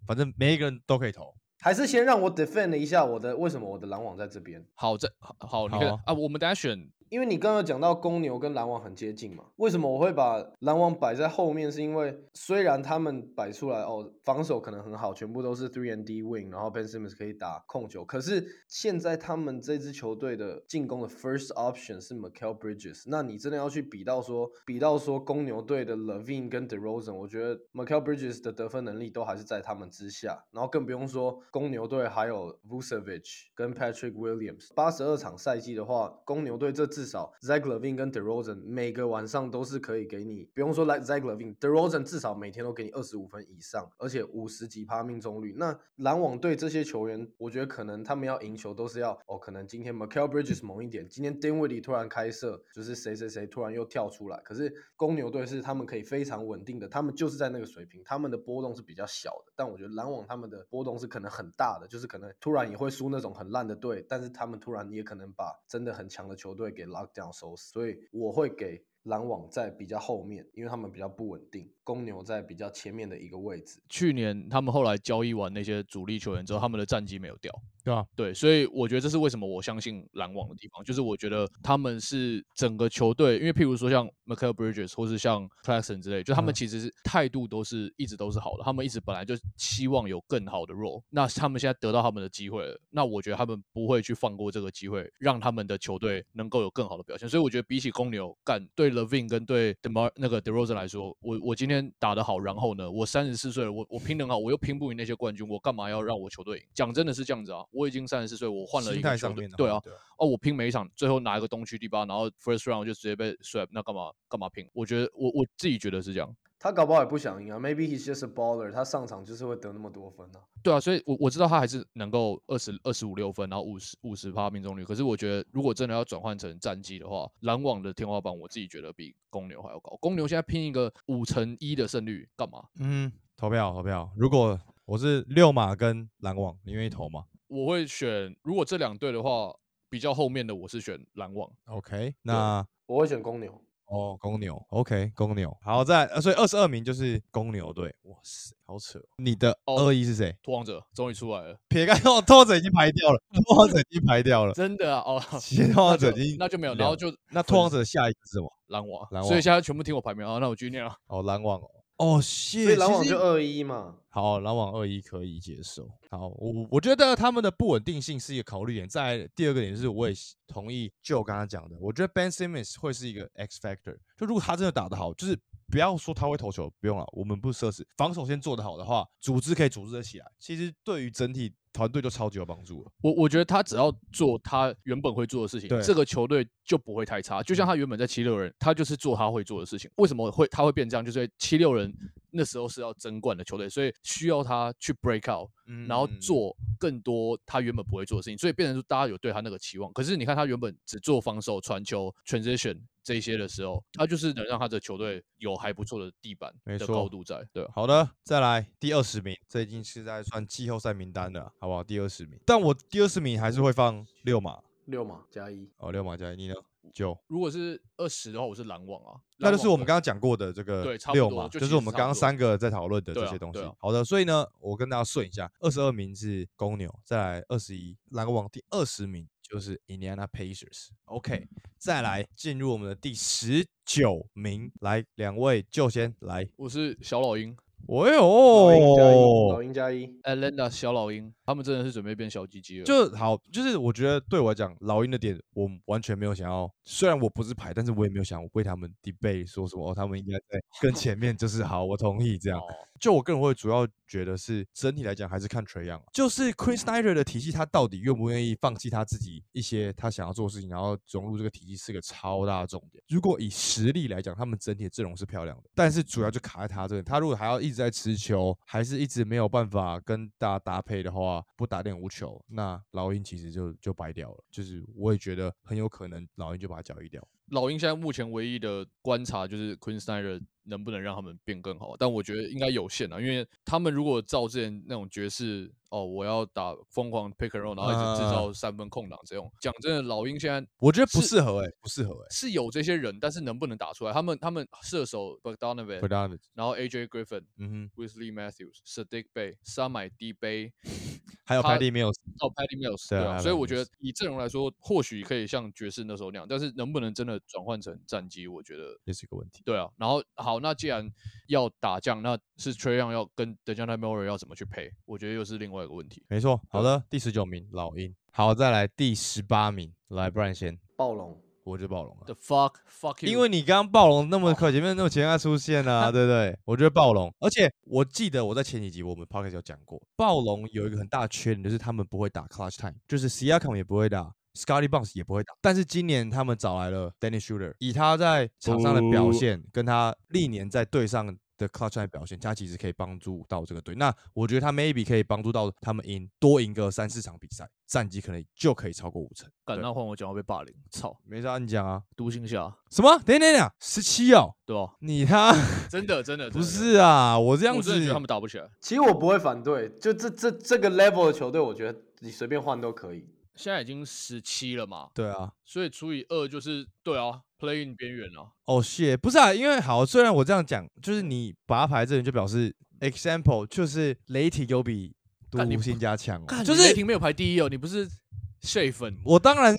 [SPEAKER 1] 反正每一个人都可以投。
[SPEAKER 3] 还是先让我 defend 一下我的为什么我的篮网在这边，
[SPEAKER 2] 好，这好，好，你看
[SPEAKER 1] 啊
[SPEAKER 2] 啊，我们等下选
[SPEAKER 3] 因为你刚刚讲到公牛跟篮网很接近嘛，为什么我会把篮网摆在后面？是因为虽然他们摆出来哦，防守可能很好，全部都是 three and D wing，然后 Ben Simmons 可以打控球，可是现在他们这支球队的进攻的 first option 是 Michael Bridges，那你真的要去比到说，比到说公牛队的 Levine 跟 DeRozan，我觉得 Michael Bridges 的得分能力都还是在他们之下，然后更不用说公牛队还有 Vucevic 跟 Patrick Williams，八十二场赛季的话，公牛队这至少 Zach Levine 跟 DeRozan 每个晚上都是可以给你，不用说 like Zach Levine，DeRozan 至少每天都给你二十五分以上，而且五十几趴命中率。那篮网队这些球员，我觉得可能他们要赢球都是要哦，可能今天 Michael Bridges 猛一点，今天 Dinwiddie 突然开射，就是谁谁谁突然又跳出来。可是公牛队是他们可以非常稳定的，他们就是在那个水平，他们的波动是比较小的。但我觉得篮网他们的波动是可能很大的，就是可能突然也会输那种很烂的队，但是他们突然也可能把真的很强的球队给 lock down 收死。所以我会给篮网在比较后面，因为他们比较不稳定，公牛在比较前面的一个位置。
[SPEAKER 2] 去年他们后来交易完那些主力球员之后，他们的战绩没有掉。
[SPEAKER 1] 对吧？
[SPEAKER 2] 对，所以我觉得这是为什么我相信篮网的地方，就是我觉得他们是整个球队，因为譬如说像 Michael Bridges 或是像 Claxton 之类，就他们
[SPEAKER 1] 嗯
[SPEAKER 2] 其实是态度都是一直都是好的，他们一直本来就希望有更好的 role，那他们现在得到他们的机会了，那我觉得他们不会去放过这个机会，让他们的球队能够有更好的表现。所以我觉得比起公牛干对 Levine 跟对 Demar 那个 DeRozan 来说，我我今天打得好，然后呢，我三十四岁了，我我拼得很好，我又拼不赢那些冠军，我干嘛要让我球队赢？讲真的是这样子啊，我已经三十四岁，我换了一
[SPEAKER 1] 心
[SPEAKER 2] 个球队对啊，
[SPEAKER 1] 话对啊，
[SPEAKER 2] 哦，我拼每一场，最后拿一个东区第八，然后 first round 就直接被 swap，那干嘛干嘛拼？我觉得我我自己觉得是这样。
[SPEAKER 3] 他搞不好也不想赢啊，Maybe he's just a baller，他上场就是会得那么多分啊。
[SPEAKER 2] 对啊，所以我我知道他还是能够二十二十五六分，然后五十五十趴命中率。可是我觉得，如果真的要转换成战绩的话，篮网的天花板我自己觉得比公牛还要高。公牛现在拼一个五乘一的胜率，干嘛？
[SPEAKER 1] 嗯，投票投票。如果我是六马跟篮网，你愿意投吗
[SPEAKER 2] 我会选，如果这两队的话，比较后面的我是选篮网。
[SPEAKER 1] ？OK，那
[SPEAKER 3] 我会选公牛。
[SPEAKER 1] 哦，公牛，OK，公牛。好，在呃，所以二十二名就是公牛队。哇塞，好扯哦。你的
[SPEAKER 2] 哦
[SPEAKER 1] 二一是谁？
[SPEAKER 2] 拓荒者终于出来了，
[SPEAKER 1] 撇开拓拓者已经排掉了，拓荒者已经排掉了。[LAUGHS]
[SPEAKER 2] 真的啊！哦，
[SPEAKER 1] 其实拓荒者已经
[SPEAKER 2] 那就没有，然后就
[SPEAKER 1] 那拓荒者的下一个是什么？
[SPEAKER 2] 篮网，
[SPEAKER 1] 篮网
[SPEAKER 2] 所以现在全部听我排名啊。那我继续念啊。
[SPEAKER 1] 哦，篮网哦。哦，谢。
[SPEAKER 3] 所以篮网
[SPEAKER 1] 其实
[SPEAKER 3] 就二一嘛。
[SPEAKER 1] 好，篮网二一可以接受。好，我我觉得他们的不稳定性是一个考虑点。再来第二个点是，我也是同意就刚刚讲的，我觉得 Ben Simmons 会是一个 X factor。就如果他真的打得好，就是不要说他会投球，不用了，我们不奢侈，防守先做得好的话，组织可以组织得起来。其实对于整体团队就超级有帮助了。
[SPEAKER 2] 我我觉得他只要做他原本会做的事情
[SPEAKER 1] 对，
[SPEAKER 2] 这个球队就不会太差。就像他原本在七六人，他就是做他会做的事情。为什么会他会变这样？就是七六人那时候是要争冠的球队，所以需要他去 break out，然后
[SPEAKER 1] 嗯
[SPEAKER 2] 做更多他原本不会做的事情，所以变成说大家有对他那个期望。可是你看他原本只做防守、传球、transition 这一些的时候，他就是能让他的球队有还不错的地板的高度在，对啊。
[SPEAKER 1] 好的，再来第二十名，这已经是在算季后赛名单了，好不好？第二十名，但我第二十名还是会放六码
[SPEAKER 3] 六码加一，
[SPEAKER 1] 哦，六码加一，你呢？九，
[SPEAKER 2] 如果是二十的话，我是篮网啊，
[SPEAKER 1] 那就是我们刚刚讲过的这个
[SPEAKER 2] 对差不
[SPEAKER 1] 六嘛，
[SPEAKER 2] 多就
[SPEAKER 1] 是我们刚刚三个在讨论的
[SPEAKER 2] 对啊
[SPEAKER 1] 这些东西
[SPEAKER 2] 对啊。
[SPEAKER 1] 好的，所以呢，我跟大家顺一下，二十二名是公牛，再来二十一篮网，第二十名就是 Indiana Pacers。OK，再来进入我们的第十九名，来两位就先来。
[SPEAKER 2] 我是小老鹰
[SPEAKER 1] 哦
[SPEAKER 3] 老鹰加一，老，鹰加一。
[SPEAKER 2] ，Atlanta 小老鹰，他们真的是准备变小鸡鸡了。
[SPEAKER 1] 就好，就是我觉得对我来讲，老鹰的点我完全没有想要，虽然我不是牌，但是我也没有想为他们 debate 说什么、哦、他们应该在更前面，就是好，我同意这样。
[SPEAKER 2] 哦
[SPEAKER 1] 就我个人会主要觉得是整体来讲还是看 Trey Young，就是 Queen Snyder 的体系，他到底愿不愿意放弃他自己一些他想要做的事情，然后融入这个体系是个超大的重点。如果以实力来讲，他们整体的阵容是漂亮的，但是主要就卡在他这里。他如果还要一直在持球，还是一直没有办法跟大家搭配的话，不打点无球，那老鹰其实就就白掉了。就是我也觉得很有可能老鹰就把他交易掉。
[SPEAKER 2] 老鹰现在目前唯一的观察就是 Queen Snyder 能不能让他们变更好，但我觉得应该有限啊，因为他们如果照之前那种爵士哦，我要打疯狂 pick and roll，然后一直制
[SPEAKER 1] 啊
[SPEAKER 2] 造三分空档这种，讲真的，老鹰现在
[SPEAKER 1] 我觉得不适合哎、不适合哎、
[SPEAKER 2] 是有这些人，但是能不能打出来？他们他们射手
[SPEAKER 1] Bogdanovic，b o d a n
[SPEAKER 2] 然后 AJ Griffin、
[SPEAKER 1] 嗯哼
[SPEAKER 2] ，Wesley Matthews、Sadiq Bay、沙买 D 杯，[LAUGHS]
[SPEAKER 1] 还有
[SPEAKER 2] 他
[SPEAKER 1] Patty Mills，
[SPEAKER 2] 哦 Patty Mills，
[SPEAKER 1] 对啊
[SPEAKER 2] 对啊，所以我觉得以阵容来说，或许可以像爵士那时候那样，但是能不能真的转换成战机，我觉得
[SPEAKER 1] 也是一个问题。
[SPEAKER 2] 对啊。然后好，那既然要打将，那是 Trey Young 要跟 Dejounte Murray 要怎么去配？我觉得又是另外一个问题。
[SPEAKER 1] 没错，好的，第十九名老鹰，好，再来第十八名，来，不然先，
[SPEAKER 3] 暴龙，
[SPEAKER 1] 我就暴龙了
[SPEAKER 2] The。fuck fuck you，
[SPEAKER 1] 因为你刚刚暴龙那么快，前面那么前面出现啊，[LAUGHS] 对不对？我觉得暴龙，而且我记得我在前几集我们 podcast 有讲过，暴龙有一个很大的缺点，就是他们不会打 clutch time，就是 Siakam 也不会打。Scotty Barnes 也不会打，但是今年他们找来了 Danny Shooter，以他在场上的表
[SPEAKER 3] 哦
[SPEAKER 1] 现，跟他历年在队上的 clutch time 表现，他其实可以帮助到这个队。那我觉得他 maybe 可以帮助到他们赢多赢个三四场比赛，战绩可能就可以超过五成。对
[SPEAKER 2] 敢那换我讲话被霸凌，操，
[SPEAKER 1] 没事啊，你讲啊，
[SPEAKER 2] 独行侠，
[SPEAKER 1] 什么？等一等一等，十七哦，
[SPEAKER 2] 对吧？
[SPEAKER 1] 你他。[LAUGHS]
[SPEAKER 2] 真的 [LAUGHS] 真的
[SPEAKER 1] 不，是啊，我这样子
[SPEAKER 2] 我真的觉得他们打不起来。
[SPEAKER 3] 其实我不会反对，就这这这个 level 的球队，我觉得你随便换都可以。
[SPEAKER 2] 现在已经十七了嘛，
[SPEAKER 1] 对啊，
[SPEAKER 2] 所以除以二就是对啊，play in 边缘哦。
[SPEAKER 1] 哦，谢，不是啊，因为好，虽然我这样讲，就是你把他排这里就表示 example 就是雷霆有比独行星加强哦，就是
[SPEAKER 2] 雷霆没有排第一哦，你不是 s h a 粉，
[SPEAKER 1] 我当然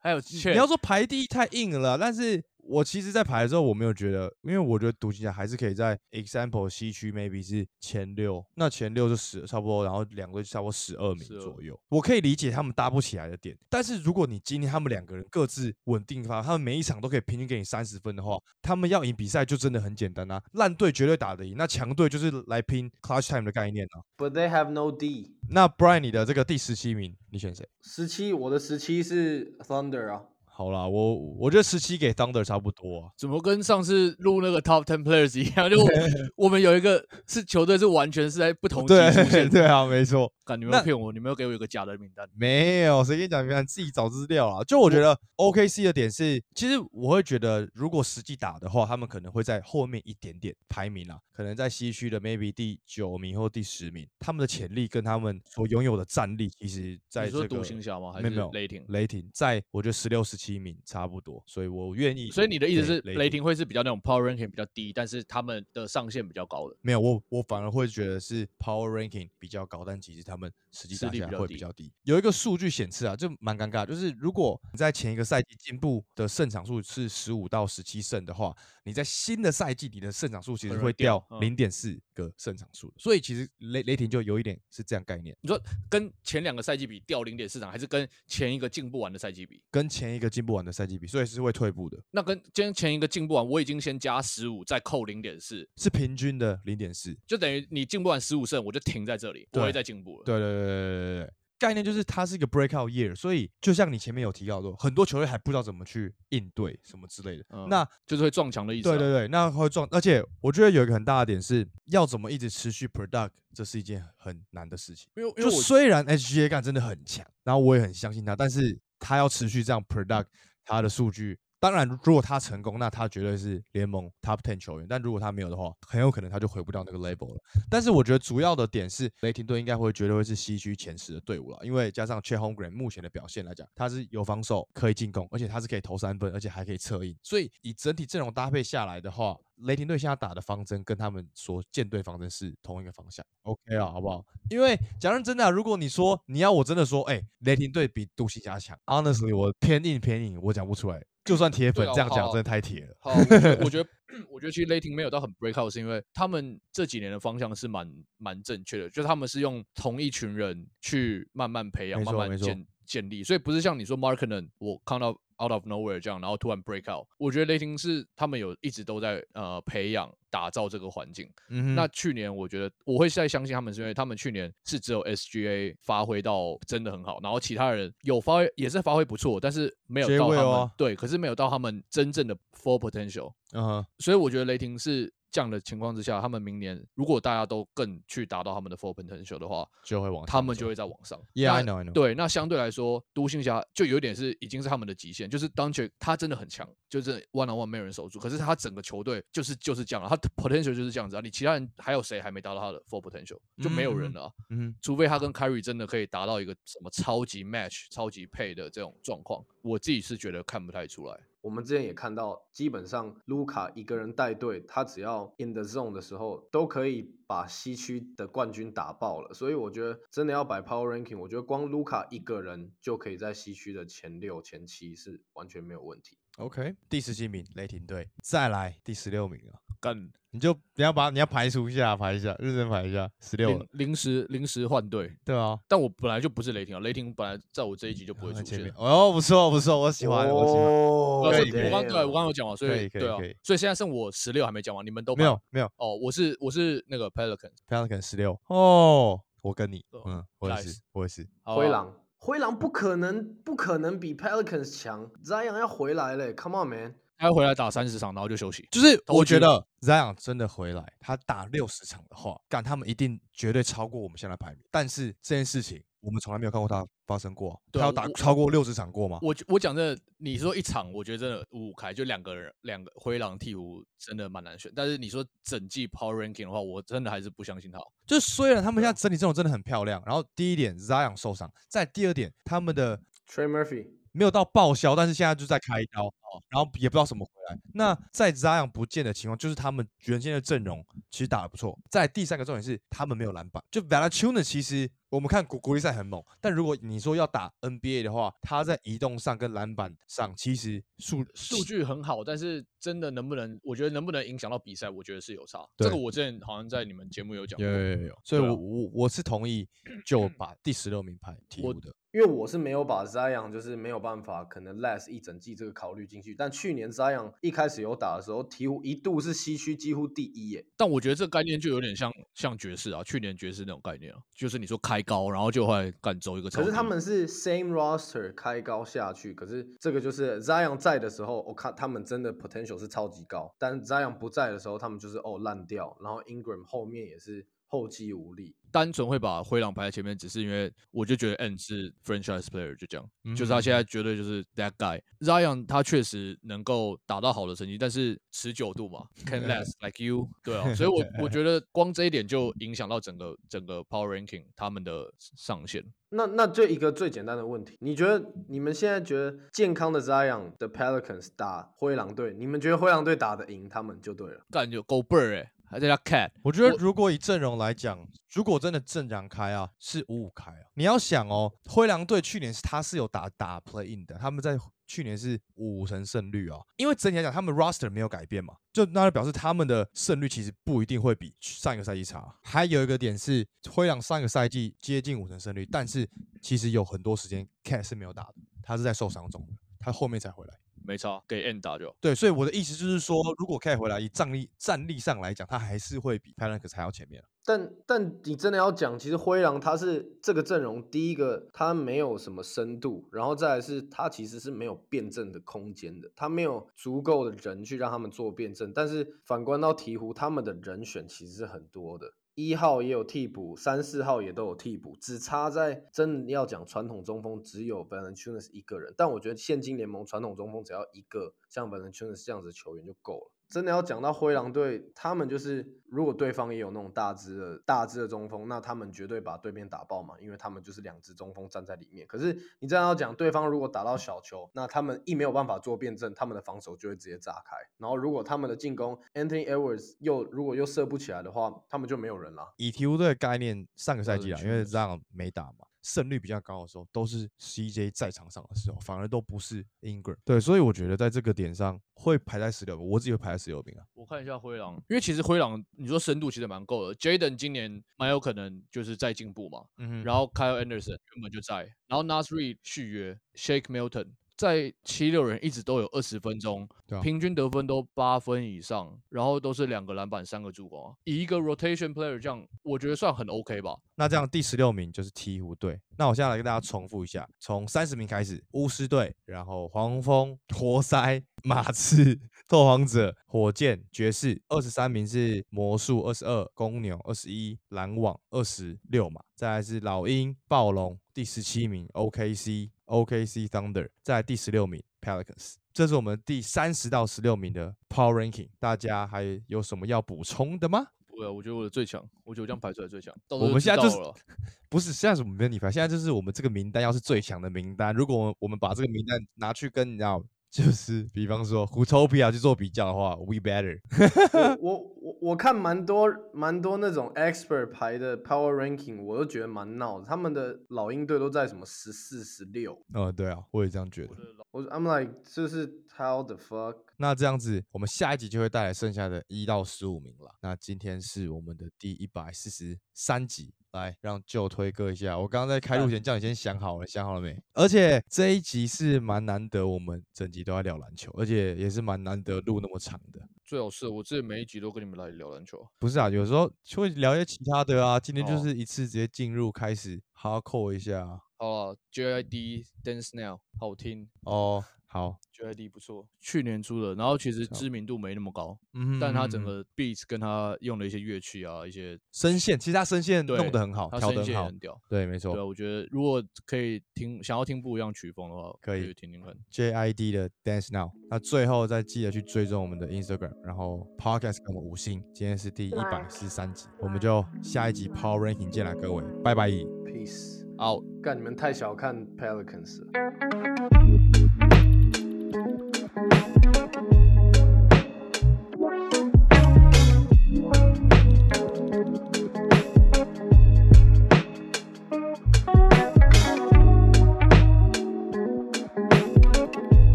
[SPEAKER 2] 还有
[SPEAKER 1] 你要说排第一太硬了，但是我其实在排的时候我没有觉得，因为我觉得独行侠还是可以在 example 西区 maybe 是前六，那前六就十差不多，然后两个就差不多十二名左右，我可以理解他们搭不起来的点，但是如果你今天他们两个人各自稳定发，他们每一场都可以平均给你三十分的话，他们要赢比赛就真的很简单啊，烂队绝对打得赢，那强队就是来拼 clutch time 的概念啊。
[SPEAKER 3] But they have no D。
[SPEAKER 1] 那 Brian 你的这个第十七名，你选谁？
[SPEAKER 3] 十七，我的十七是 Thunder 啊。
[SPEAKER 1] 好啦，我我觉得十七给 Thunder 差不多啊。
[SPEAKER 2] 怎么跟上次录那个 Top Ten Players 一样？就我 [LAUGHS] 我们有一个是球队是完全是在不同级
[SPEAKER 1] 对
[SPEAKER 2] 出现。
[SPEAKER 1] 对啊，没错，
[SPEAKER 2] 干，你们骗我，你们要给我一个假的名单。
[SPEAKER 1] 没有谁跟你讲，名单自己找资料啊。就我觉得 OKC 的点是，其实我会觉得，如果实际打的话，他们可能会在后面一点点排名啊，可能在西区的 maybe 第九名或第十名，他们的潜力跟他们所拥有的战力，其实在这个
[SPEAKER 2] 独行侠吗？还是
[SPEAKER 1] 没有没有
[SPEAKER 2] 雷霆？
[SPEAKER 1] 雷霆，在我觉得十六、十七名差不多，所以我愿意。
[SPEAKER 2] 所以你的意思是
[SPEAKER 1] 雷
[SPEAKER 2] 雷霆会是比较那种 power ranking 比较低，但是他们的上限比较高的。
[SPEAKER 1] 没有，我我反而会觉得是 power ranking 比较高，但其实他们实际
[SPEAKER 2] 实
[SPEAKER 1] 打起来
[SPEAKER 2] 力比较低
[SPEAKER 1] 会比较低。有一个数据显示啊，就蛮尴尬，就是如果你在前一个赛季进步的胜场数是十五到十七胜的话，你在新的赛季你的胜场数其实会掉零点四个胜场数，所以其实雷雷霆就有一点是这样概念，
[SPEAKER 2] 你说跟前两个赛季比掉零点四场，还是跟前一个进步完的赛季比？
[SPEAKER 1] 跟前一个进不完的赛季比，所以是会退步的，
[SPEAKER 2] 那跟今前一个进步完，我已经先加十五，再扣零点四，
[SPEAKER 1] 是平均的零点四。
[SPEAKER 2] 就等于你进步完十五胜，我就停在这里，不会
[SPEAKER 1] 对
[SPEAKER 2] 再进步了。
[SPEAKER 1] 对对对对对对对，概念就是它是一个 breakout year，所以就像你前面有提到的，很多球队还不知道怎么去应对什么之类的。
[SPEAKER 2] 嗯
[SPEAKER 1] 那
[SPEAKER 2] 就是会撞墙的意思、啊。
[SPEAKER 1] 对对对，那会撞，而且我觉得有一个很大的点是，要怎么一直持续 product，这是一件很难的事情。
[SPEAKER 2] 因为因为我
[SPEAKER 1] 虽然 HGA 干真的很强，然后我也很相信他，但是他要持续这样 product，他的数据当然，如果他成功，那他绝对是联盟 top ten 球员。但如果他没有的话，很有可能他就回不到那个 label 了。但是我觉得主要的点是，雷霆队应该会绝对会是西区前十的队伍了，因为加上 Chet Holmgren 目前的表现来讲，他是有防守可以进攻，而且他是可以投三分，而且还可以策应。所以以整体阵容搭配下来的话，雷霆队现在打的方针跟他们所建队方针是同一个方向，OK 啊，好不好？因为讲认真的，如果你说你要我真的说，哎，雷霆队比杜西加强，Honestly，我偏硬偏硬，我讲不出来。就算铁粉这样讲，真的太铁了。
[SPEAKER 2] 好，我觉得，我觉得 [LAUGHS] 其实雷霆没有到很 break out，是因为他们这几年的方向是蛮蛮正确的，就是他们是用同一群人去慢慢培养、慢慢建建立，所以不是像你说 Markman，我看到。Out of nowhere 这样，然后突然 break out，我觉得雷霆是他们有一直都在呃培养、打造这个环境。嗯那去年我觉得我会再相信他们，是因为他们去年是只有 SGA 发挥到真的很好，然后其他人有发挥也是发挥不错，但是没有到他们对，可是没有到他们真正的 full potential。嗯，所以我觉得雷霆是。这样的情况之下，他们明年如果大家都更去达到他们的 full potential 的话，
[SPEAKER 1] 就会往
[SPEAKER 2] 他们就会在往上。
[SPEAKER 1] Yeah, I know, I know.
[SPEAKER 2] 对，那相对来说，独行侠就有点是已经是他们的极限，就是 c h 他真的很强，就是 one on one 没有人守住，可是他整个球队就是就是这样了，他 potential 就是这样子啊。你其他人还有谁还没达到他的 full potential？就没有人了。嗯，除非他跟 Kyrie 真的可以达到一个什么超级 match、超级配的这种状况，我自己是觉得看不太出来。
[SPEAKER 3] 我们之前也看到，基本上卢卡一个人带队，他只要 in the zone 的时候，都可以把西区的冠军打爆了。所以我觉得真的要摆 power ranking，我觉得光卢卡一个人就可以在西区的前六、前七是完全没有问题。
[SPEAKER 1] OK，第十七名雷霆队，再来第十六名啊，
[SPEAKER 2] 干。
[SPEAKER 1] 你就你要把你要排除一下，排一下，认真排一下，十六
[SPEAKER 2] 临时临时换队，
[SPEAKER 1] 对啊，
[SPEAKER 2] 但我本来就不是雷霆啊，雷霆本来在我这一集就不会出现。
[SPEAKER 1] 哦，不错不错，我喜欢，我喜欢。
[SPEAKER 2] 我刚对我刚刚有讲完，所以对啊，所以现在剩我十六还没讲完，你们都
[SPEAKER 1] 没有没有
[SPEAKER 2] 哦，我是我是那个 Pelican
[SPEAKER 1] Pelican 十六哦，我跟你嗯，我也是我也是
[SPEAKER 3] 灰狼灰狼不可能不可能比 Pelicans 强，Zion 要回来嘞，Come on man。
[SPEAKER 2] 他回来打三十场，然后就休息。
[SPEAKER 1] 就是我觉得 Zion 真的回来，他打六十场的话，干他们一定绝对超过我们现在排名。但是这件事情。我们从来没有看过他发生过，他要打超过六十场过吗？
[SPEAKER 2] 我我讲这，你说一场，我觉得真的五五开，就两个人，两个灰狼替补真的蛮难选。但是你说整季 Power Ranking 的话，我真的还是不相信他。
[SPEAKER 1] 就是虽然他们现在整体阵容真的很漂亮，然后第一点 Zion 受伤，在第二点他们的
[SPEAKER 3] Trey Murphy。
[SPEAKER 1] 没有到报销，但是现在就在开刀哦，然后也不知道什么回来。那在 Zion 不见的情况，就是他们原先的阵容其实打得不错。在第三个重点是，他们没有篮板。就 v a l a c u n a 其实我们看国国际赛很猛，但如果你说要打 NBA 的话，他在移动上跟篮板上其实数
[SPEAKER 2] 数据很好，但是真的能不能，我觉得能不能影响到比赛，我觉得是有差。这个我之前好像在你们节目有讲过。
[SPEAKER 1] 有有有有。所以我我我是同意就把第十六名排替补的。
[SPEAKER 3] 因为我是没有把 Zion 就是没有办法可能 Less 一整季这个考虑进去，但去年 Zion 一开始有打的时候，鹈鹕一度是西区几乎第一耶。
[SPEAKER 2] 但我觉得这概念就有点像像爵士啊，去年爵士那种概念啊，就是你说开高，然后就会赶走一个。
[SPEAKER 3] 可是他们是 same roster 开高下去，可是这个就是 Zion 在的时候，我看他们真的 potential 是超级高，但 Zion 不在的时候，他们就是哦烂掉，然后 Ingram 后面也是。后继无力，
[SPEAKER 2] 单纯会把灰狼排在前面，只是因为我就觉得 N 是 franchise player，就这样，就是他现在绝对就是 that guy。Zion 他确实能够打到好的成绩，但是持久度嘛，[LAUGHS] can last like you，[LAUGHS] 对啊，所以我我觉得光这一点就影响到整个整个 power ranking 他们的上限。
[SPEAKER 3] 那那就一个最简单的问题，你觉得你们现在觉得健康的 Zion 的 Pelicans 打灰狼队，你们觉得灰狼队打得赢他们就对了，
[SPEAKER 2] 感觉够倍儿哎。还在叫 cat，
[SPEAKER 1] 我觉得如果以阵容来讲，如果真的正常开啊，是五五开啊。你要想哦，灰狼队去年是他是有打打 play in 的，他们在去年是五成胜率啊。因为整体来讲，他们 roster 没有改变嘛，就那就表示他们的胜率其实不一定会比上一个赛季差。还有一个点是，灰狼上一个赛季接近五成胜率，但是其实有很多时间 cat 是没有打的，他是在受伤中，他后面才回来。
[SPEAKER 2] 没错，给 N 打就
[SPEAKER 1] 对，所以我的意思就是说，如果 K 回来以战力战力上来讲，他还是会比 p a l a n k 还要前面。
[SPEAKER 3] 但但你真的要讲，其实灰狼他是这个阵容，第一个他没有什么深度，然后再来是他其实是没有辩证的空间的，他没有足够的人去让他们做辩证。但是反观到鹈鹕，他们的人选其实是很多的。一号也有替补，三四号也都有替补，只差在真的要讲传统中锋，只有 b e n a n c h u n a s 一个人。但我觉得现今联盟传统中锋只要一个像 b e n a n c h u n a s 这样子的球员就够了。真的要讲到灰狼队，他们就是如果对方也有那种大只的大只的中锋，那他们绝对把对面打爆嘛，因为他们就是两只中锋站在里面。可是你这样要讲，对方如果打到小球，那他们一没有办法做辩证，他们的防守就会直接炸开。然后如果他们的进攻 Anthony Edwards 又如果又射不起来的话，他们就没有人了。
[SPEAKER 1] 以鹈鹕队的概念，上个赛季啊，因为这样没打嘛。胜率比较高的时候，都是 CJ 在场上的时候，反而都不是 Ingram。对，所以我觉得在这个点上会排在十六名，我自己会排在十六名啊。
[SPEAKER 2] 我看一下灰狼，因为其实灰狼你说深度其实蛮够的，Jaden 今年蛮有可能就是在进步嘛，
[SPEAKER 1] 嗯哼，
[SPEAKER 2] 然后 Kyle Anderson 原本就在，然后 Nas Reed 续约，Shake Milton 在七六人一直都有二十分钟，平均得分都八分以上，然后都是两个篮板、三个助攻啊。以一个 rotation player 这样，我觉得算很 OK 吧。
[SPEAKER 1] 那这样第十六名就是鹈鹕队。那我现在来跟大家重复一下，从三十名开始，巫师队，然后黄蜂、活塞、马刺、拓荒者、火箭、爵士。二十三名是魔术，二十二公牛，二十一篮网，二十六嘛。再来是老鹰、暴龙，第十七名 OKC、OKC Thunder，再来第十六名 Pelicans。这是我们第三十到十六名的 Power Ranking，大家还有什么要补充的吗？
[SPEAKER 2] 不会啊，我觉得我的最强，我觉得我这样排出来最强。到时
[SPEAKER 1] 我们现在就是
[SPEAKER 2] 知道了 [LAUGHS]
[SPEAKER 1] 不是现在是我们没有你排，现在就是我们这个名单要是最强的名单。如果我们我们把这个名单拿去跟你知道，就是比方说 Utopia 去做比较的话，We better。[LAUGHS]
[SPEAKER 3] 我我我我看蛮多蛮多那种 expert 排的 power ranking，我都觉得蛮闹的。他们的老鹰队都在什么十四、十六，
[SPEAKER 1] 嗯，对啊，我也这样觉得
[SPEAKER 2] 我
[SPEAKER 3] I'm like 就是 how the fuck？
[SPEAKER 1] 那这样子，我们下一集就会带来剩下的一到十五名了。那今天是我们的第一百四十三集，来让就推哥一下。我刚刚在开录前叫你先想好了，想好了没？而且这一集是蛮难得，我们整集都在聊篮球，而且也是蛮难得录那么长的。
[SPEAKER 2] 最好是我之前每一集都跟你们来聊篮球。
[SPEAKER 1] 不是啊，有时候就会聊一些其他的啊。今天就
[SPEAKER 2] 哦
[SPEAKER 1] 是一次直接进入开始 hardcore 一下啊
[SPEAKER 2] 好啊，JID Dance Now 好听
[SPEAKER 1] 哦。好
[SPEAKER 2] ，，JID 不错，去年出的，然后其实知名度没那么高，
[SPEAKER 1] 嗯
[SPEAKER 2] 但他整个 beats 跟他用的一些乐器啊，一些
[SPEAKER 1] 声线，其实他声线弄得很好，
[SPEAKER 2] 他声
[SPEAKER 1] 调得很好。
[SPEAKER 2] 很屌。
[SPEAKER 1] 对，没错对。
[SPEAKER 2] 我觉得如果可以听，想要听不一样曲风的话，
[SPEAKER 1] 可以
[SPEAKER 2] 去听听看。
[SPEAKER 1] JID 的 Dance Now。那最后再记得去追踪我们的 Instagram，然后 Podcast 给我们五星。今天是第一百四十三集，我们就下一集 Power Ranking 见啦，各位，拜拜。
[SPEAKER 3] Peace。
[SPEAKER 2] 好。
[SPEAKER 3] 干你们太小看 Pelicans 了。